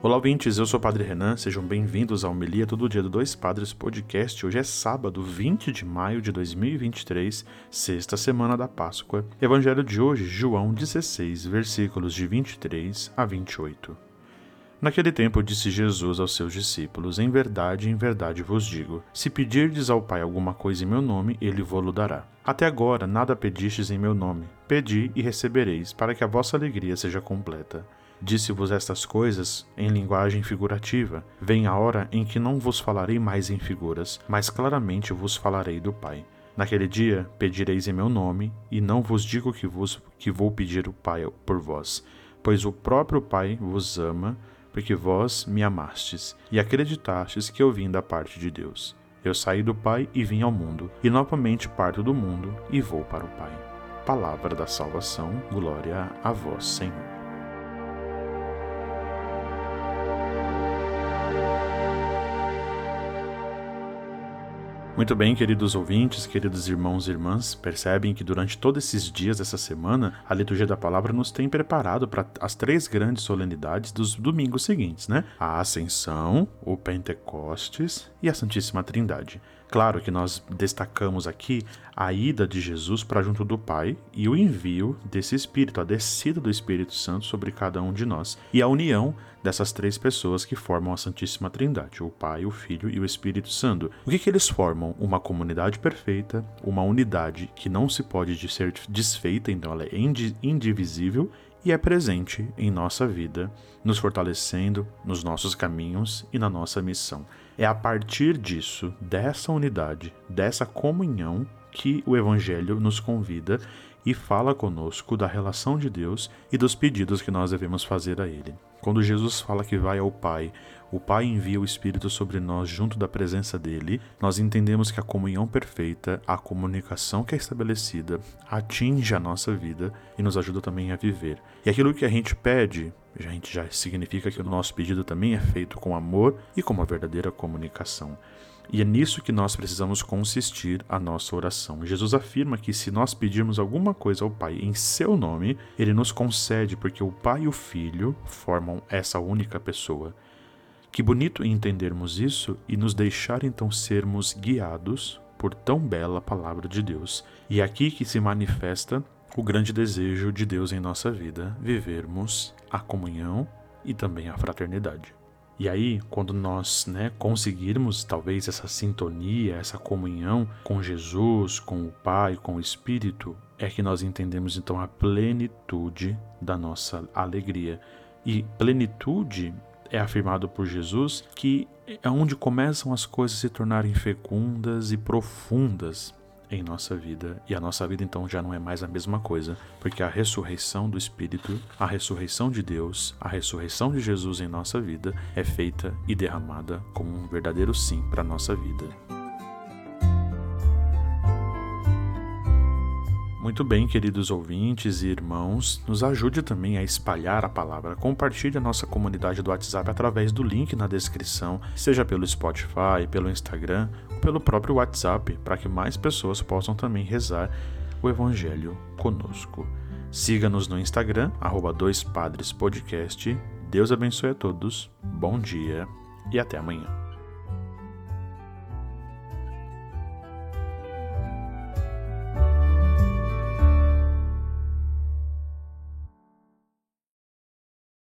Olá, ouvintes. Eu sou o Padre Renan. Sejam bem-vindos ao Melia Todo Dia do Dois Padres Podcast. Hoje é sábado, 20 de maio de 2023, sexta semana da Páscoa. Evangelho de hoje, João 16, versículos de 23 a 28. Naquele tempo disse Jesus aos seus discípulos: Em verdade, em verdade vos digo: se pedirdes ao Pai alguma coisa em meu nome, ele vô-lo dará. Até agora nada pedistes em meu nome. Pedi e recebereis, para que a vossa alegria seja completa. Disse-vos estas coisas em linguagem figurativa. Vem a hora em que não vos falarei mais em figuras, mas claramente vos falarei do Pai. Naquele dia pedireis em meu nome, e não vos digo que vos que vou pedir o Pai por vós, pois o próprio Pai vos ama, porque vós me amastes e acreditastes que eu vim da parte de Deus. Eu saí do Pai e vim ao mundo, e novamente parto do mundo e vou para o Pai. Palavra da salvação, glória a vós, Senhor. Muito bem, queridos ouvintes, queridos irmãos e irmãs, percebem que durante todos esses dias dessa semana, a liturgia da palavra nos tem preparado para as três grandes solenidades dos domingos seguintes, né? A Ascensão, o Pentecostes e a Santíssima Trindade. Claro que nós destacamos aqui a ida de Jesus para junto do Pai e o envio desse Espírito, a descida do Espírito Santo sobre cada um de nós e a união dessas três pessoas que formam a Santíssima Trindade, o Pai, o Filho e o Espírito Santo. O que, que eles formam? Uma comunidade perfeita, uma unidade que não se pode ser desfeita, então ela é indivisível e é presente em nossa vida, nos fortalecendo nos nossos caminhos e na nossa missão. É a partir disso, dessa unidade, dessa comunhão, que o Evangelho nos convida e fala conosco da relação de Deus e dos pedidos que nós devemos fazer a Ele. Quando Jesus fala que vai ao Pai, o Pai envia o Espírito sobre nós junto da presença dele, nós entendemos que a comunhão perfeita, a comunicação que é estabelecida, atinge a nossa vida e nos ajuda também a viver. E aquilo que a gente pede, a gente já significa que o nosso pedido também é feito com amor e com uma verdadeira comunicação. E é nisso que nós precisamos consistir a nossa oração. Jesus afirma que se nós pedirmos alguma coisa ao Pai em seu nome, ele nos concede, porque o Pai e o Filho formam essa única pessoa. Que bonito entendermos isso e nos deixar então sermos guiados por tão bela palavra de Deus. E é aqui que se manifesta o grande desejo de Deus em nossa vida, vivermos a comunhão e também a fraternidade. E aí, quando nós né, conseguirmos talvez essa sintonia, essa comunhão com Jesus, com o Pai, com o Espírito, é que nós entendemos então a plenitude da nossa alegria. E plenitude é afirmado por Jesus que é onde começam as coisas a se tornarem fecundas e profundas em nossa vida. E a nossa vida então já não é mais a mesma coisa, porque a ressurreição do Espírito, a ressurreição de Deus, a ressurreição de Jesus em nossa vida é feita e derramada como um verdadeiro sim para a nossa vida. Muito bem, queridos ouvintes e irmãos, nos ajude também a espalhar a palavra. Compartilhe a nossa comunidade do WhatsApp através do link na descrição, seja pelo Spotify, pelo Instagram ou pelo próprio WhatsApp, para que mais pessoas possam também rezar o Evangelho conosco. Siga-nos no Instagram, arroba Deus abençoe a todos, bom dia e até amanhã.